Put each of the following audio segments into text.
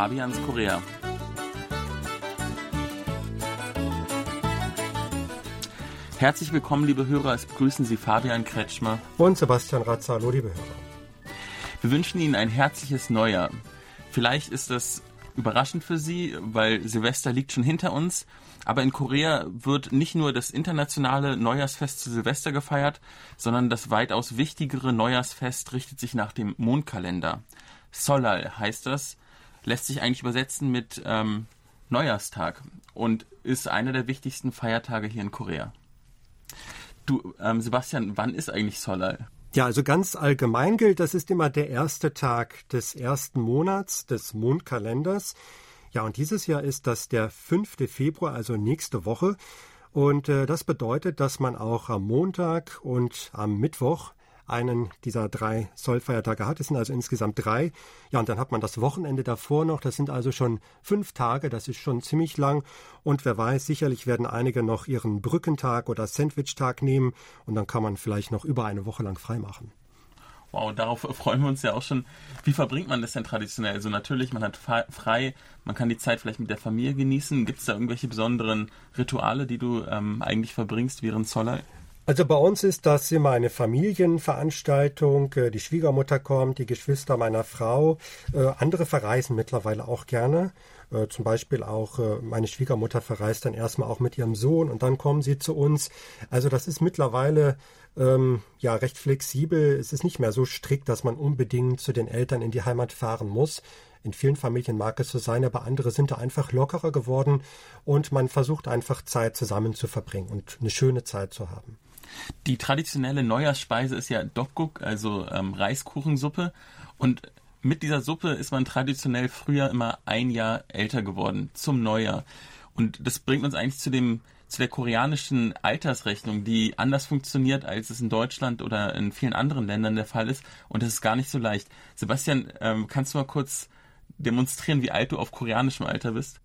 Fabians Korea. Herzlich willkommen, liebe Hörer. Es begrüßen Sie Fabian Kretschmer und Sebastian Ratzer. Hallo, liebe Hörer. Wir wünschen Ihnen ein herzliches Neujahr. Vielleicht ist das überraschend für Sie, weil Silvester liegt schon hinter uns. Aber in Korea wird nicht nur das internationale Neujahrsfest zu Silvester gefeiert, sondern das weitaus wichtigere Neujahrsfest richtet sich nach dem Mondkalender. Solal heißt das, lässt sich eigentlich übersetzen mit ähm, Neujahrstag und ist einer der wichtigsten Feiertage hier in Korea. Du, ähm, Sebastian, wann ist eigentlich Solal? Ja, also ganz allgemein gilt, das ist immer der erste Tag des ersten Monats des Mondkalenders. Ja, und dieses Jahr ist das der 5. Februar, also nächste Woche. Und äh, das bedeutet, dass man auch am Montag und am Mittwoch einen dieser drei Sollfeiertage hat. Es sind also insgesamt drei. Ja, und dann hat man das Wochenende davor noch. Das sind also schon fünf Tage. Das ist schon ziemlich lang. Und wer weiß, sicherlich werden einige noch ihren Brückentag oder Sandwichtag nehmen. Und dann kann man vielleicht noch über eine Woche lang frei machen. Wow, darauf freuen wir uns ja auch schon. Wie verbringt man das denn traditionell? Also natürlich, man hat frei, man kann die Zeit vielleicht mit der Familie genießen. Gibt es da irgendwelche besonderen Rituale, die du ähm, eigentlich verbringst während Zollei? Also bei uns ist das immer eine Familienveranstaltung. Äh, die Schwiegermutter kommt, die Geschwister meiner Frau. Äh, andere verreisen mittlerweile auch gerne. Äh, zum Beispiel auch meine Schwiegermutter verreist dann erstmal auch mit ihrem Sohn und dann kommen sie zu uns. Also das ist mittlerweile ähm, ja recht flexibel. Es ist nicht mehr so strikt, dass man unbedingt zu den Eltern in die Heimat fahren muss. In vielen Familien mag es so sein, aber andere sind da einfach lockerer geworden und man versucht einfach Zeit zusammen zu verbringen und eine schöne Zeit zu haben. Die traditionelle Neujahrsspeise ist ja Dokguk, also ähm, Reiskuchensuppe. Und mit dieser Suppe ist man traditionell früher immer ein Jahr älter geworden, zum Neujahr. Und das bringt uns eigentlich zu dem zu der koreanischen Altersrechnung, die anders funktioniert, als es in Deutschland oder in vielen anderen Ländern der Fall ist. Und das ist gar nicht so leicht. Sebastian, ähm, kannst du mal kurz demonstrieren, wie alt du auf koreanischem Alter bist?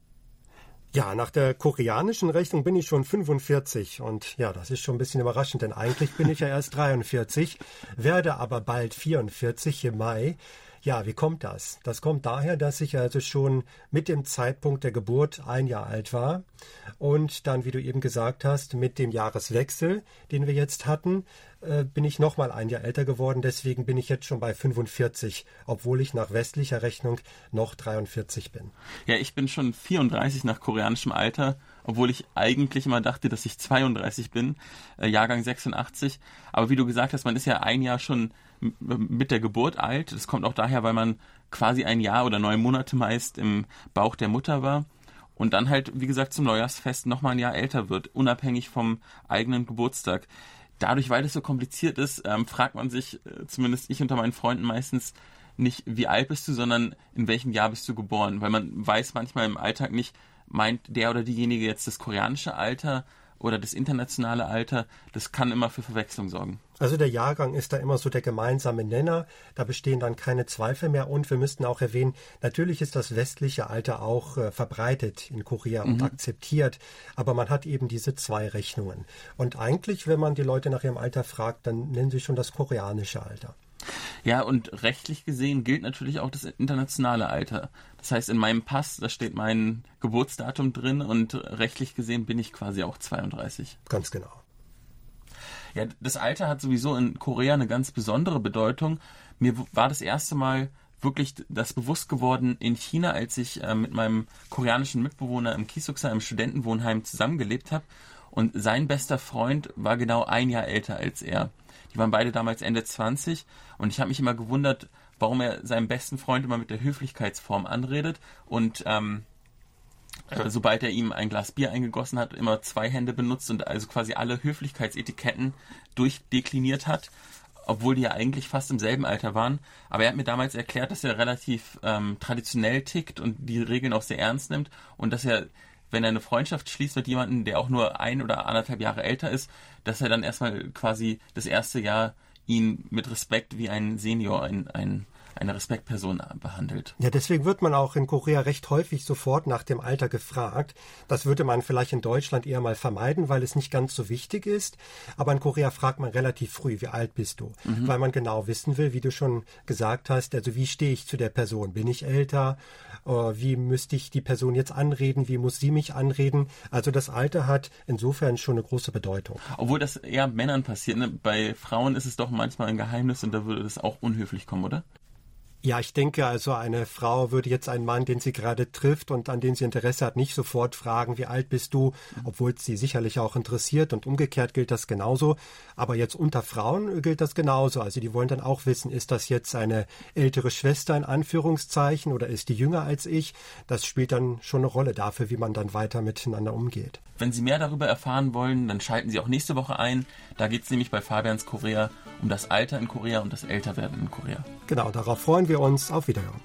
Ja, nach der koreanischen Rechnung bin ich schon 45 und ja, das ist schon ein bisschen überraschend, denn eigentlich bin ich ja erst 43, werde aber bald 44 im Mai. Ja, wie kommt das? Das kommt daher, dass ich also schon mit dem Zeitpunkt der Geburt ein Jahr alt war und dann, wie du eben gesagt hast, mit dem Jahreswechsel, den wir jetzt hatten, äh, bin ich nochmal ein Jahr älter geworden. Deswegen bin ich jetzt schon bei 45, obwohl ich nach westlicher Rechnung noch 43 bin. Ja, ich bin schon 34 nach koreanischem Alter obwohl ich eigentlich immer dachte, dass ich 32 bin, äh, Jahrgang 86. Aber wie du gesagt hast, man ist ja ein Jahr schon mit der Geburt alt. Das kommt auch daher, weil man quasi ein Jahr oder neun Monate meist im Bauch der Mutter war und dann halt, wie gesagt, zum Neujahrsfest nochmal ein Jahr älter wird, unabhängig vom eigenen Geburtstag. Dadurch, weil es so kompliziert ist, ähm, fragt man sich, äh, zumindest ich unter meinen Freunden meistens, nicht, wie alt bist du, sondern in welchem Jahr bist du geboren. Weil man weiß manchmal im Alltag nicht, meint der oder diejenige jetzt das koreanische Alter oder das internationale Alter, das kann immer für Verwechslung sorgen. Also der Jahrgang ist da immer so der gemeinsame Nenner, da bestehen dann keine Zweifel mehr und wir müssten auch erwähnen, natürlich ist das westliche Alter auch äh, verbreitet in Korea mhm. und akzeptiert, aber man hat eben diese zwei Rechnungen. Und eigentlich, wenn man die Leute nach ihrem Alter fragt, dann nennen sie schon das koreanische Alter. Ja, und rechtlich gesehen gilt natürlich auch das internationale Alter. Das heißt, in meinem Pass, da steht mein Geburtsdatum drin und rechtlich gesehen bin ich quasi auch 32. Ganz genau. Ja, das Alter hat sowieso in Korea eine ganz besondere Bedeutung. Mir war das erste Mal wirklich das bewusst geworden in China, als ich äh, mit meinem koreanischen Mitbewohner im Kisuksa im Studentenwohnheim zusammengelebt habe. Und sein bester Freund war genau ein Jahr älter als er. Die waren beide damals Ende 20 und ich habe mich immer gewundert, warum er seinem besten Freund immer mit der Höflichkeitsform anredet und ähm, äh, sobald er ihm ein Glas Bier eingegossen hat, immer zwei Hände benutzt und also quasi alle Höflichkeitsetiketten durchdekliniert hat, obwohl die ja eigentlich fast im selben Alter waren. Aber er hat mir damals erklärt, dass er relativ ähm, traditionell tickt und die Regeln auch sehr ernst nimmt und dass er wenn er eine Freundschaft schließt mit jemandem, der auch nur ein oder anderthalb Jahre älter ist, dass er dann erstmal quasi das erste Jahr ihn mit Respekt wie ein Senior ein, ein, eine Respektperson behandelt. Ja, deswegen wird man auch in Korea recht häufig sofort nach dem Alter gefragt. Das würde man vielleicht in Deutschland eher mal vermeiden, weil es nicht ganz so wichtig ist. Aber in Korea fragt man relativ früh, wie alt bist du? Mhm. Weil man genau wissen will, wie du schon gesagt hast, also wie stehe ich zu der Person? Bin ich älter? Äh, wie müsste ich die Person jetzt anreden? Wie muss sie mich anreden? Also das Alter hat insofern schon eine große Bedeutung. Obwohl das eher Männern passiert. Ne? Bei Frauen ist es doch manchmal ein Geheimnis und da würde das auch unhöflich kommen, oder? Ja, ich denke also, eine Frau würde jetzt einen Mann, den sie gerade trifft und an den sie Interesse hat, nicht sofort fragen, wie alt bist du, obwohl es sie sicherlich auch interessiert und umgekehrt gilt das genauso. Aber jetzt unter Frauen gilt das genauso. Also die wollen dann auch wissen, ist das jetzt eine ältere Schwester in Anführungszeichen oder ist die jünger als ich? Das spielt dann schon eine Rolle dafür, wie man dann weiter miteinander umgeht. Wenn Sie mehr darüber erfahren wollen, dann schalten Sie auch nächste Woche ein. Da geht es nämlich bei Fabians Korea um das Alter in Korea und das Älterwerden in Korea. Genau, darauf freuen wir uns. Auf Wiederhören.